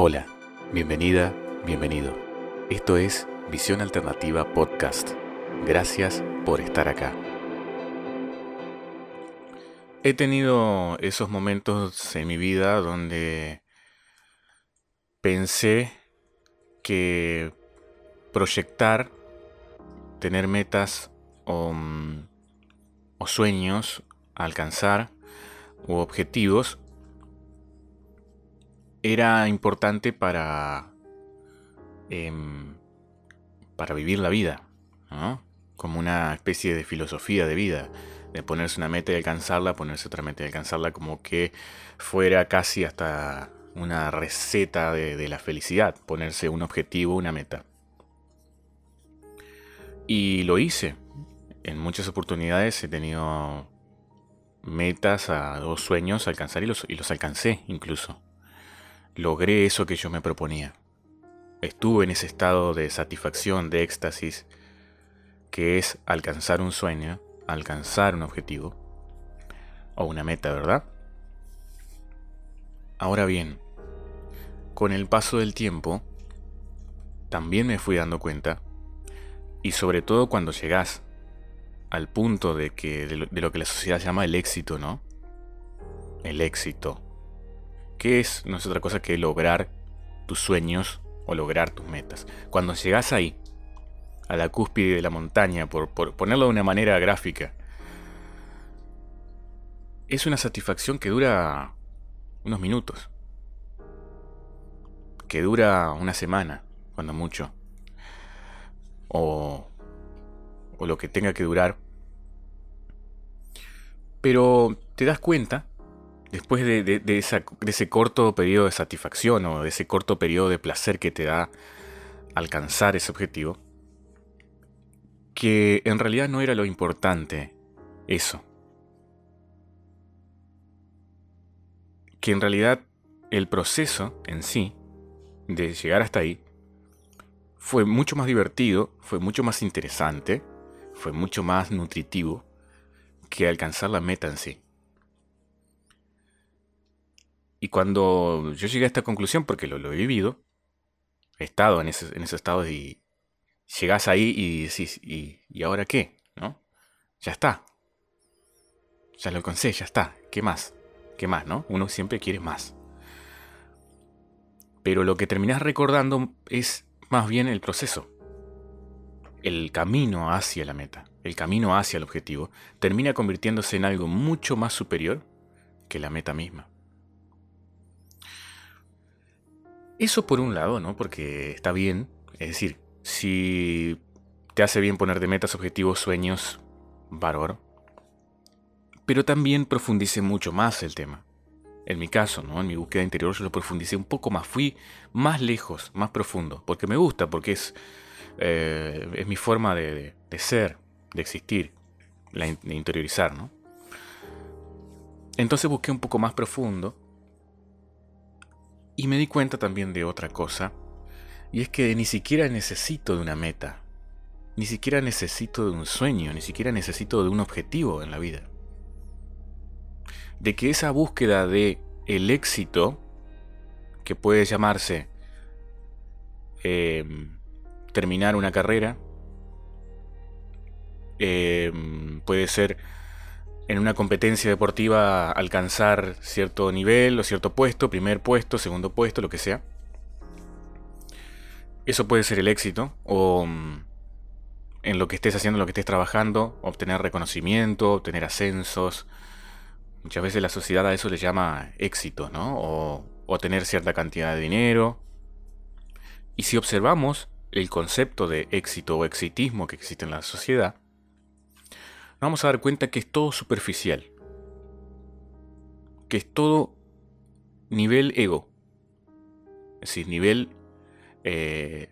Hola, bienvenida, bienvenido. Esto es Visión Alternativa Podcast. Gracias por estar acá. He tenido esos momentos en mi vida donde pensé que proyectar, tener metas o, mm, sueños alcanzar u objetivos era importante para, em, para vivir la vida, como una especie de filosofía de vida, de ponerse una meta y alcanzarla, ponerse otra meta y alcanzarla, como que fuera casi hasta una receta de, la felicidad, ponerse un objetivo, una meta. Y lo hice. En muchas oportunidades he tenido metas a dos sueños a alcanzar y los alcancé incluso logré eso que yo me proponía. Estuve en ese estado de satisfacción, de éxtasis, que es alcanzar un sueño, alcanzar un objetivo, o una meta, ¿verdad? Ahora bien, con el paso del tiempo, también me fui dando cuenta, y sobre todo cuando llegas al punto de que de lo, de lo que la sociedad llama el éxito, ¿no? El éxito ¿Qué es? No es otra cosa que lograr tus sueños o lograr tus metas. Cuando llegas ahí, a la cúspide de la montaña, por, ponerlo de una manera gráfica, es una satisfacción que dura unos minutos. Que dura una semana, cuando mucho. O, o lo que tenga que durar. Pero te das cuenta después de, ese corto periodo de satisfacción o de ese corto periodo de placer que te da alcanzar ese objetivo, que en realidad no era lo importante eso. Que en realidad el proceso en sí, de llegar hasta ahí, fue mucho más divertido, fue mucho más interesante, fue mucho más nutritivo que alcanzar la meta en sí. Y cuando yo llegué a esta conclusión, porque lo, he vivido, he estado en ese, en ese estado y llegas ahí y decís, ¿y, ¿y ahora qué? ¿No? Ya está. Ya lo alcancé, ya está. ¿Qué más? ¿Qué más, no? Uno siempre quiere más. Pero lo que terminas recordando es más bien el proceso. El camino hacia la meta, el camino hacia el objetivo, termina convirtiéndose en algo mucho más superior que la meta misma. Eso por un lado, ¿no? Porque está bien. Es decir, si te hace bien poner de metas, objetivos, sueños, valor. Pero también profundice mucho más el tema. En mi caso, ¿no? En mi búsqueda interior yo lo profundicé un poco más. Fui más lejos, más profundo. Porque me gusta, porque es, eh, es mi forma de, ser, de existir, de interiorizar, ¿no? Entonces busqué un poco más profundo y me di cuenta también de otra cosa, y es que ni siquiera necesito de una meta, ni siquiera necesito de un sueño, ni siquiera necesito de un objetivo en la vida. De que esa búsqueda de el éxito, que puede llamarse em, terminar una carrera, em, puede ser en una competencia deportiva alcanzar cierto nivel o cierto puesto, primer puesto, segundo puesto, lo que sea. Eso puede ser el éxito, o mm, en lo que estés haciendo, en lo que estés trabajando, obtener reconocimiento, obtener ascensos. Muchas veces la sociedad a eso le llama éxito, ¿no? O, o tener cierta cantidad de dinero. Y si observamos el concepto de éxito o exitismo que existe en la sociedad, vamos a dar cuenta que es todo superficial. Que es todo nivel ego. Es decir, nivel eh,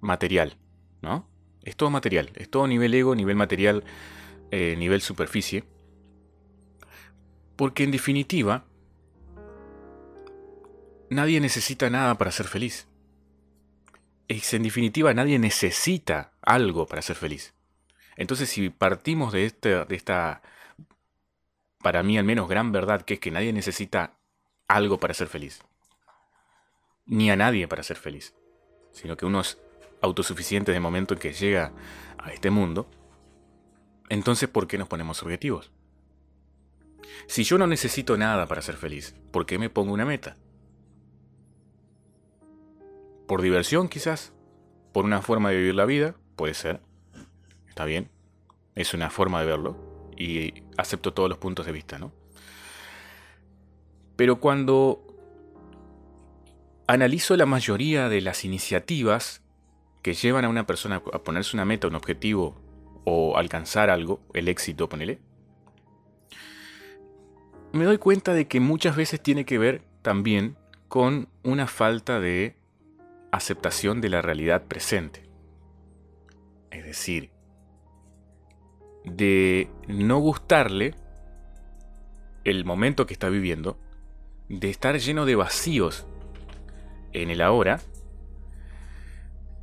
material. ¿No? Es todo material. Es todo nivel ego, nivel material, eh, nivel superficie. Porque en definitiva, nadie necesita nada para ser feliz. Es en definitiva, nadie necesita algo para ser feliz. Entonces, si partimos de, este, de esta, para mí al menos, gran verdad, que es que nadie necesita algo para ser feliz. ni a nadie para ser feliz, sino que uno es autosuficiente de momento en que llega a este mundo, entonces ¿por qué nos ponemos objetivos? Si yo no necesito nada para ser feliz, ¿por qué me pongo una meta? ¿Por diversión quizás? ¿Por una forma de vivir la vida? Puede ser. Está bien. Es una forma de verlo. Y acepto todos los puntos de vista, ¿no? Pero cuando analizo la mayoría de las iniciativas que llevan a una persona a ponerse una meta, un objetivo o alcanzar algo, el éxito, ponele, me doy cuenta de que muchas veces tiene que ver también con una falta de aceptación de la realidad presente. Es decir, de no gustarle el momento que está viviendo, de estar lleno de vacíos en el ahora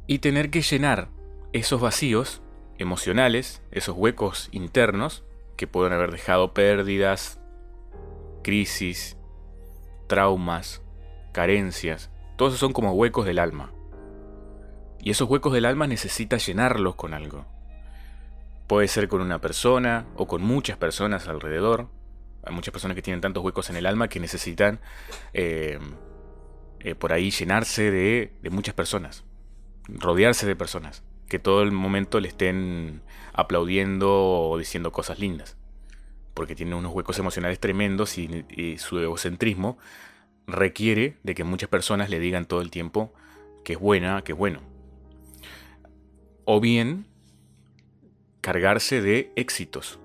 y tener que llenar esos vacíos emocionales, esos huecos internos que pueden haber dejado pérdidas, crisis, traumas, carencias, todos son como huecos del alma. Y esos huecos del alma necesita llenarlos con algo. Puede ser con una persona o con muchas personas alrededor. Hay muchas personas que tienen tantos huecos en el alma que necesitan eh, eh, por ahí llenarse de, muchas personas. Rodearse de personas. Que todo el momento le estén aplaudiendo o diciendo cosas lindas. Porque tienen unos huecos emocionales tremendos y su egocentrismo requiere de que muchas personas le digan todo el tiempo que es buena, que es bueno. O bien cargarse de éxitos.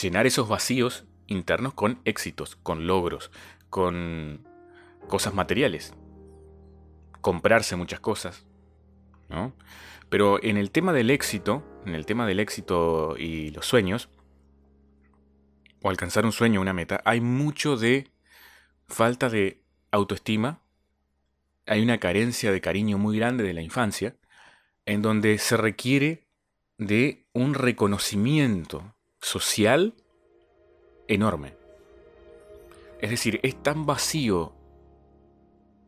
Llenar esos vacíos internos con éxitos, con logros, con cosas materiales. Comprarse muchas cosas. ¿no? Pero en el tema del éxito, en el tema del éxito y los sueños, o alcanzar un sueño, una meta, hay mucho de falta de autoestima, hay una carencia de cariño muy grande de la infancia, en donde se requiere de un reconocimiento social enorme. Es decir, es tan vacío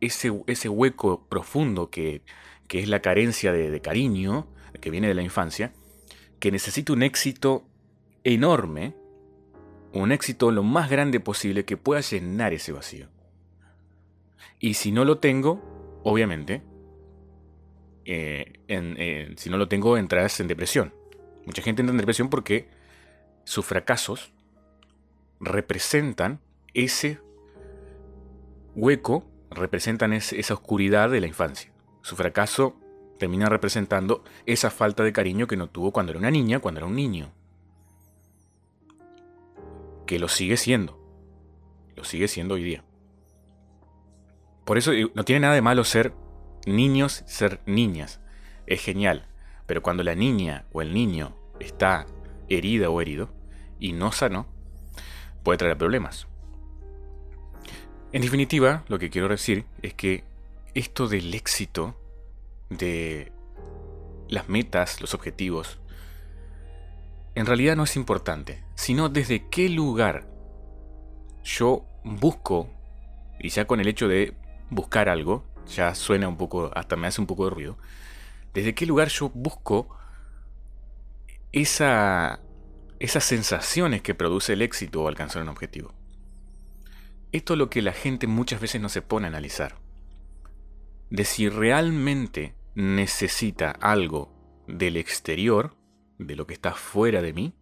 ese, ese hueco profundo que, que, es la carencia de, de cariño que viene de la infancia, que necesita un éxito enorme, un éxito lo más grande posible que pueda llenar ese vacío. Y si no lo tengo, obviamente, eh, si no lo tengo, entras en depresión. Mucha gente entra en depresión porque sus fracasos representan ese hueco, representan esa oscuridad de la infancia. Su fracaso termina representando esa falta de cariño que no tuvo cuando era una niña, cuando era un niño. Que lo sigue siendo. Lo sigue siendo hoy día. Por eso eh, no tiene nada de malo ser niños, ser niñas. Es genial. Pero cuando la niña o el niño está herida o herido y no sano, puede traer problemas. En definitiva, lo que quiero decir es que esto del éxito, de las metas, los objetivos, en realidad no es importante, sino desde qué lugar yo busco, y ya con el hecho de buscar algo, ya suena un poco, hasta me hace un poco de ruido, desde qué lugar yo busco esa, esas sensaciones que produce el éxito o alcanzar un objetivo. Esto es lo que la gente muchas veces no se pone a analizar. De si realmente necesita algo del exterior, de lo que está fuera de mí,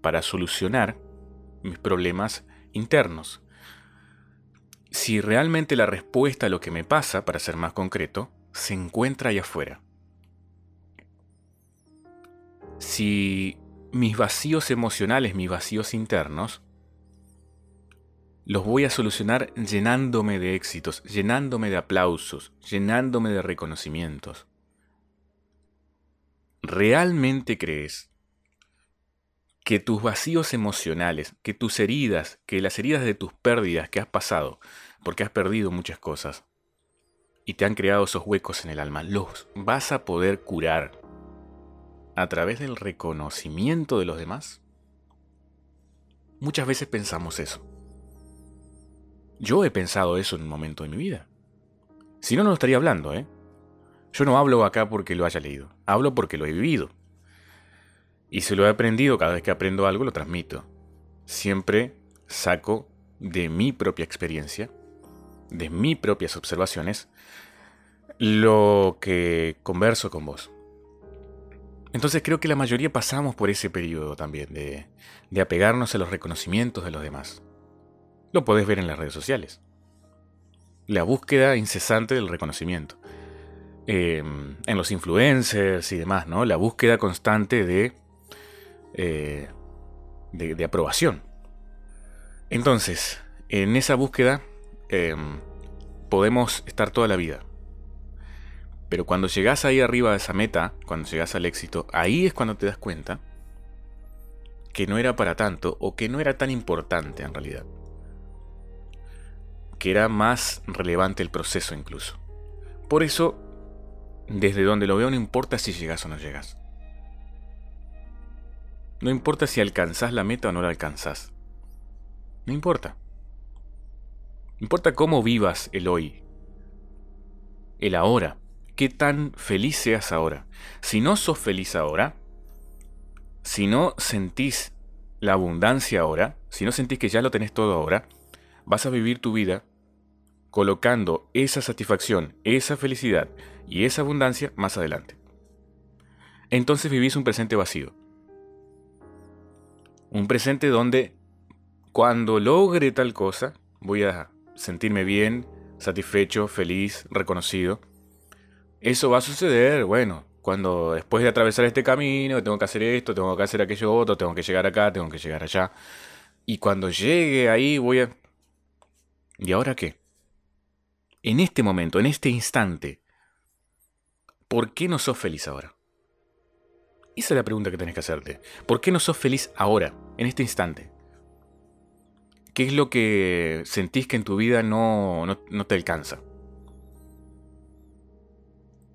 para solucionar mis problemas internos, si realmente la respuesta a lo que me pasa, para ser más concreto, se encuentra allá afuera. Si mis vacíos emocionales, mis vacíos internos, los voy a solucionar llenándome de éxitos, llenándome de aplausos, llenándome de reconocimientos. ¿Realmente crees que tus vacíos emocionales, que tus heridas, que las heridas de tus pérdidas que has pasado, porque has perdido muchas cosas, y te han creado esos huecos en el alma, los vas a poder curar a través del reconocimiento de los demás? Muchas veces pensamos eso. Yo he pensado eso en un momento de mi vida. Si no, no lo estaría hablando, ¿eh? Yo no hablo acá porque lo haya leído, hablo porque lo he vivido. Y si lo he aprendido, cada vez que aprendo algo lo transmito. Siempre saco de mi propia experiencia, de mis propias observaciones, lo que converso con vos. Entonces creo que la mayoría pasamos por ese periodo también, de, apegarnos a los reconocimientos de los demás. Lo podés ver en las redes sociales. La búsqueda incesante del reconocimiento. Em, en los influencers y demás, ¿no? La búsqueda constante de, eh, de, aprobación. Entonces, en esa búsqueda em, podemos estar toda la vida. Pero cuando llegas ahí arriba de esa meta, cuando llegas al éxito, ahí es cuando te das cuenta que no era para tanto o que no era tan importante en realidad. Que era más relevante el proceso incluso. Por eso desde donde lo veo no importa si llegas o no llegas. No importa si alcanzás la meta o no la alcanzás. No importa. Importa cómo vivas el hoy. El ahora. Qué tan feliz seas ahora. Si no sos feliz ahora, si no sentís la abundancia ahora, si no sentís que ya lo tenés todo ahora, vas a vivir tu vida colocando esa satisfacción, esa felicidad y esa abundancia más adelante. Entonces vivís un presente vacío. Un presente donde cuando logre tal cosa voy a sentirme bien, satisfecho, feliz, reconocido. Eso va a suceder, bueno, cuando después de atravesar este camino, tengo que hacer esto, tengo que hacer aquello otro, tengo que llegar acá, tengo que llegar allá. Y cuando llegue ahí voy a... ¿Y ahora qué? en este momento, en este instante, ¿por qué no sos feliz ahora? Esa es la pregunta que tenés que hacerte. ¿Por qué no sos feliz ahora, en este instante? ¿Qué es lo que sentís que en tu vida no, no, te alcanza?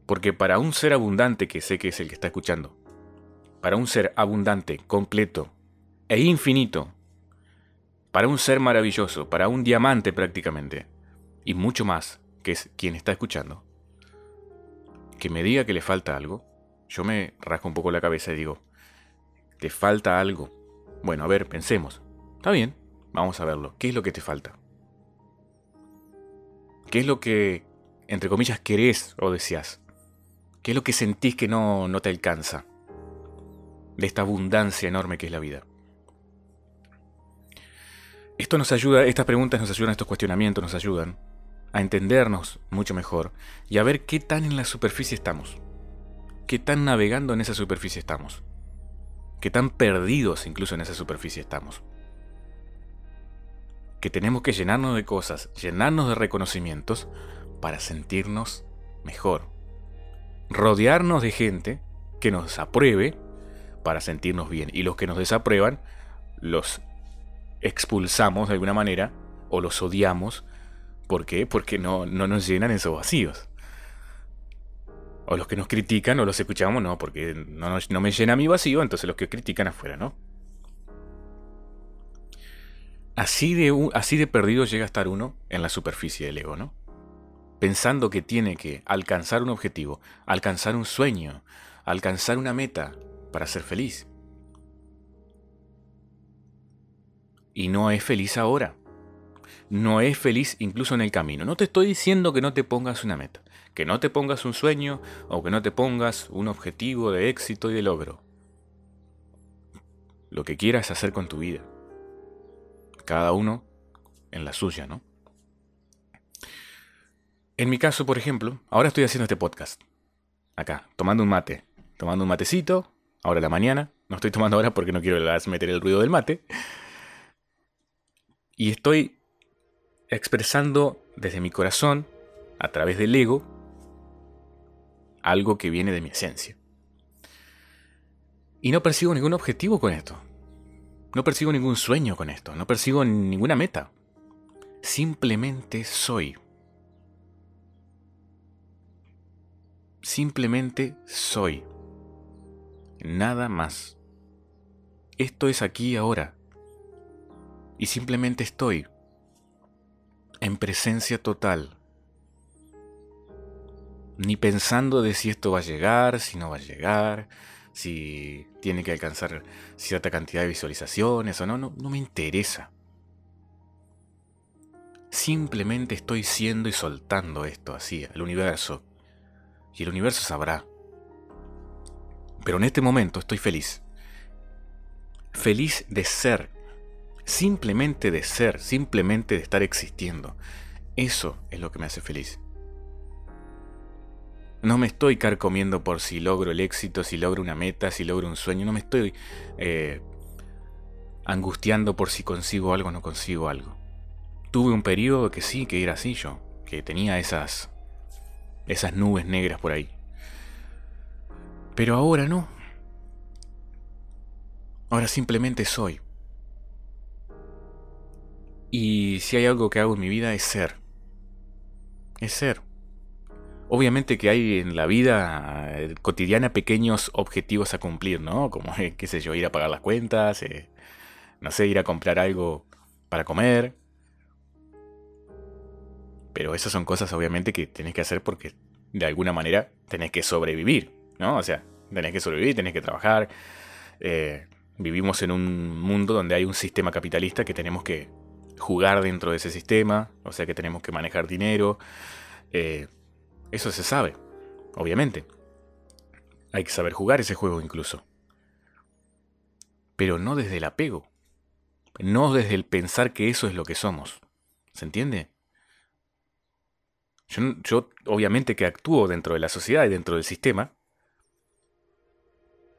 Porque para un ser abundante, que sé que es el que está escuchando, para un ser abundante, completo e infinito, para un ser maravilloso, para un diamante prácticamente, y mucho más, que es quien está escuchando, que me diga que le falta algo, yo me rasco un poco la cabeza y digo, ¿te falta algo? Bueno, a ver, pensemos. Está bien, vamos a verlo. ¿Qué es lo que te falta? ¿Qué es lo que, entre comillas, querés o deseas? ¿Qué es lo que sentís que no, no te alcanza? De esta abundancia enorme que es la vida. Esto nos ayuda, estas preguntas nos ayudan, estos cuestionamientos nos ayudan a entendernos mucho mejor y a ver qué tan en la superficie estamos, qué tan navegando en esa superficie estamos, qué tan perdidos incluso en esa superficie estamos. Que tenemos que llenarnos de cosas, llenarnos de reconocimientos para sentirnos mejor. Rodearnos de gente que nos apruebe para sentirnos bien. Y los que nos desaprueban, los expulsamos de alguna manera o los odiamos ¿Por qué? Porque no, no nos llenan esos vacíos. O los que nos critican o los escuchamos, no, porque no, me llena mi vacío, entonces los que critican afuera, ¿no? Así de, así de perdido llega a estar uno en la superficie del ego, ¿no? Pensando que tiene que alcanzar un objetivo, alcanzar un sueño, alcanzar una meta para ser feliz. Y no es feliz ahora no es feliz incluso en el camino. No te estoy diciendo que no te pongas una meta, que no te pongas un sueño o que no te pongas un objetivo de éxito y de logro. Lo que quieras hacer con tu vida. Cada uno en la suya, ¿no? En mi caso, por ejemplo, ahora estoy haciendo este podcast. Acá, tomando un mate. Tomando un matecito, ahora la mañana. No estoy tomando ahora porque no quiero meter el ruido del mate. Y estoy expresando desde mi corazón, a través del ego, algo que viene de mi esencia. Y no persigo ningún objetivo con esto. No persigo ningún sueño con esto. No persigo ninguna meta. Simplemente soy. Simplemente soy. Nada más. Esto es aquí y ahora. Y simplemente estoy en presencia total. Ni pensando de si esto va a llegar, si no va a llegar, si tiene que alcanzar cierta cantidad de visualizaciones o no, no, me interesa. Simplemente estoy siendo y soltando esto así, al universo. Y el universo sabrá. Pero en este momento estoy feliz. Feliz de ser. Simplemente de ser, simplemente de estar existiendo. Eso es lo que me hace feliz. No me estoy carcomiendo por si logro el éxito, si logro una meta, si logro un sueño. No me estoy eh, angustiando por si consigo algo o no consigo algo. Tuve un periodo que sí, que era así yo, que tenía esas, esas nubes negras por ahí. Pero ahora no. Ahora simplemente soy. Y si hay algo que hago en mi vida es ser. Es ser. Obviamente que hay en la vida eh, cotidiana pequeños objetivos a cumplir, ¿no? Como, qué sé yo, ir a pagar las cuentas, eh, no sé, ir a comprar algo para comer. Pero esas son cosas obviamente que tenés que hacer porque de alguna manera tenés que sobrevivir, ¿no? O sea, tenés que sobrevivir, tenés que trabajar. Eh, vivimos en un mundo donde hay un sistema capitalista que tenemos que jugar dentro de ese sistema, o sea que tenemos que manejar dinero. Eso se sabe, obviamente. Hay que saber jugar ese juego incluso. Pero no desde el apego. No desde el pensar que eso es lo que somos. ¿Se entiende? Yo, obviamente que actúo dentro de la sociedad y dentro del sistema,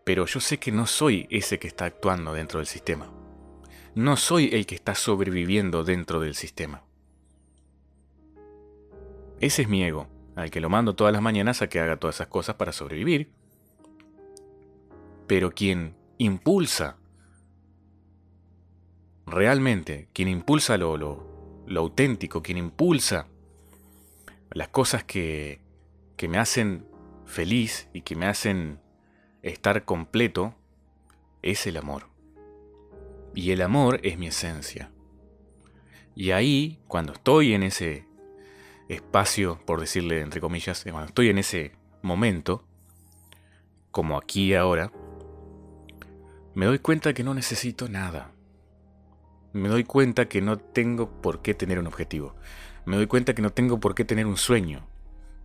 pero yo sé que no soy ese que está actuando dentro del sistema. No soy el que está sobreviviendo dentro del sistema. Ese es mi ego al que lo mando todas las mañanas a que haga todas esas cosas para sobrevivir. Pero quien impulsa, realmente, quien impulsa lo, lo, auténtico, quien impulsa las cosas que, que me hacen feliz y que me hacen estar completo, es el amor. Y el amor es mi esencia. Y ahí, cuando estoy en ese espacio, por decirle entre comillas, cuando estoy en ese momento, como aquí ahora, me doy cuenta que no necesito nada. Me doy cuenta que no tengo por qué tener un objetivo. Me doy cuenta que no tengo por qué tener un sueño.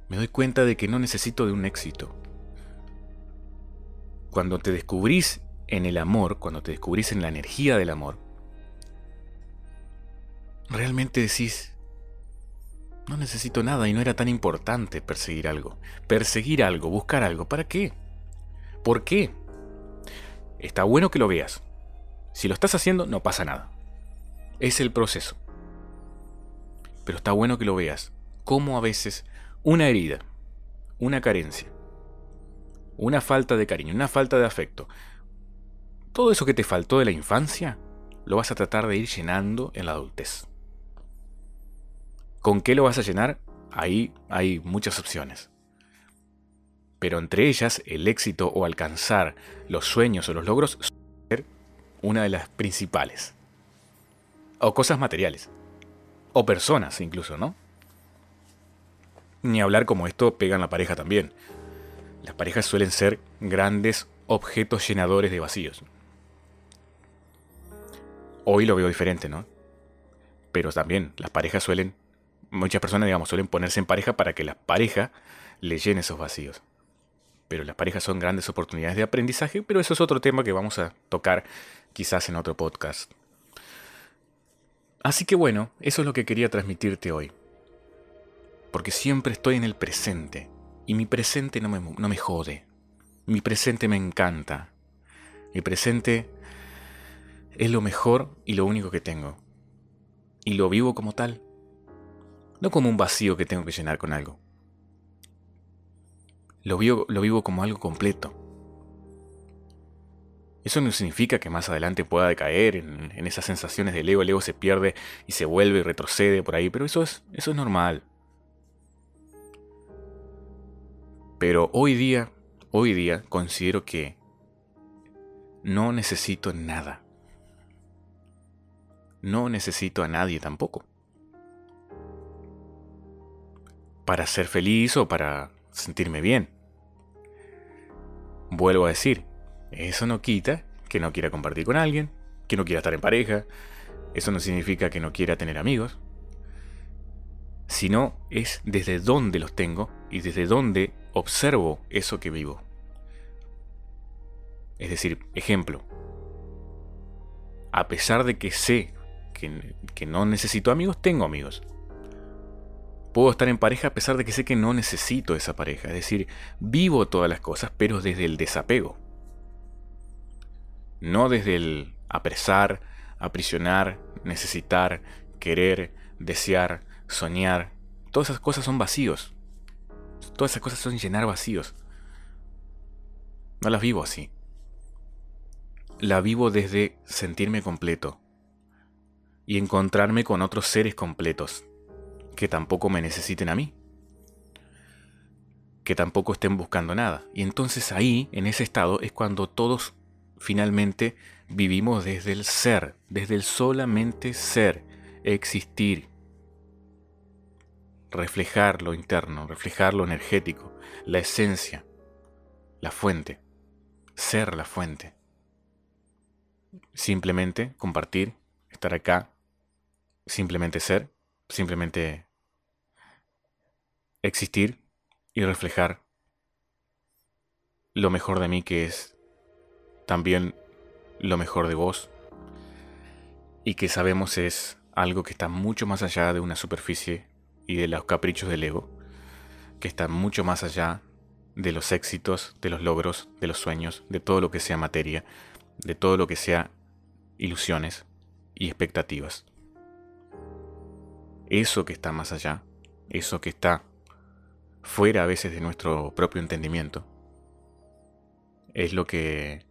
Me doy cuenta de que no necesito de un éxito. Cuando te descubrís en el amor, cuando te descubrís en la energía del amor, realmente decís, no necesito nada y no era tan importante perseguir algo. Perseguir algo, buscar algo, ¿para qué? ¿Por qué? Está bueno que lo veas. Si lo estás haciendo, no pasa nada. Es el proceso. Pero está bueno que lo veas. Cómo a veces una herida, una carencia, una falta de cariño, una falta de afecto, todo eso que te faltó de la infancia, lo vas a tratar de ir llenando en la adultez. ¿Con qué lo vas a llenar? Ahí hay muchas opciones. Pero entre ellas, el éxito o alcanzar los sueños o los logros ser una de las principales. O cosas materiales. O personas incluso, ¿no? Ni hablar como esto pega en la pareja también. Las parejas suelen ser grandes objetos llenadores de vacíos. Hoy lo veo diferente, ¿no? Pero también las parejas suelen muchas personas, digamos, suelen ponerse en pareja para que la pareja le llene esos vacíos. Pero las parejas son grandes oportunidades de aprendizaje, pero eso es otro tema que vamos a tocar quizás en otro podcast. Así que bueno, eso es lo que quería transmitirte hoy. Porque siempre estoy en el presente. Y mi presente no me, no me jode. Mi presente me encanta. Mi presente es lo mejor y lo único que tengo. Y lo vivo como tal no como un vacío que tengo que llenar con algo. Lo vivo, lo vivo como algo completo. Eso no significa que más adelante pueda decaer en, esas sensaciones del ego. El ego se pierde y se vuelve y retrocede por ahí, pero eso es, eso es normal. Pero hoy día, hoy día considero que no necesito nada. No necesito a nadie tampoco. Para ser feliz o para sentirme bien. Vuelvo a decir, eso no quita que no quiera compartir con alguien, que no quiera estar en pareja, eso no significa que no quiera tener amigos, sino es desde dónde los tengo y desde dónde observo eso que vivo. Es decir, ejemplo, a pesar de que sé que, que, no necesito amigos, tengo amigos. Puedo estar en pareja a pesar de que sé que no necesito esa pareja. Es decir, vivo todas las cosas, pero desde el desapego. No desde el apresar, aprisionar, necesitar, querer, desear, soñar. Todas esas cosas son vacíos. Todas esas cosas son llenar vacíos. No las vivo así. La vivo desde sentirme completo y encontrarme con otros seres completos que tampoco me necesiten a mí, que tampoco estén buscando nada. Y entonces ahí, en ese estado, es cuando todos finalmente vivimos desde el ser, desde el solamente ser, existir, reflejar lo interno, reflejar lo energético, la esencia, la fuente, ser la fuente. Simplemente compartir, estar acá, simplemente ser, simplemente existir y reflejar lo mejor de mí que es también lo mejor de vos y que sabemos es algo que está mucho más allá de una superficie y de los caprichos del ego, que está mucho más allá de los éxitos, de los logros, de los sueños, de todo lo que sea materia, de todo lo que sea ilusiones y expectativas. Eso que está más allá, eso que está fuera a veces de nuestro propio entendimiento, es lo que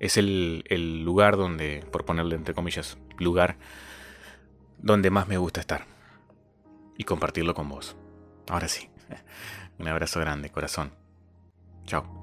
es el, el lugar donde, por ponerle entre comillas, lugar donde más me gusta estar y compartirlo con vos. Ahora sí, un abrazo grande, corazón. Chao.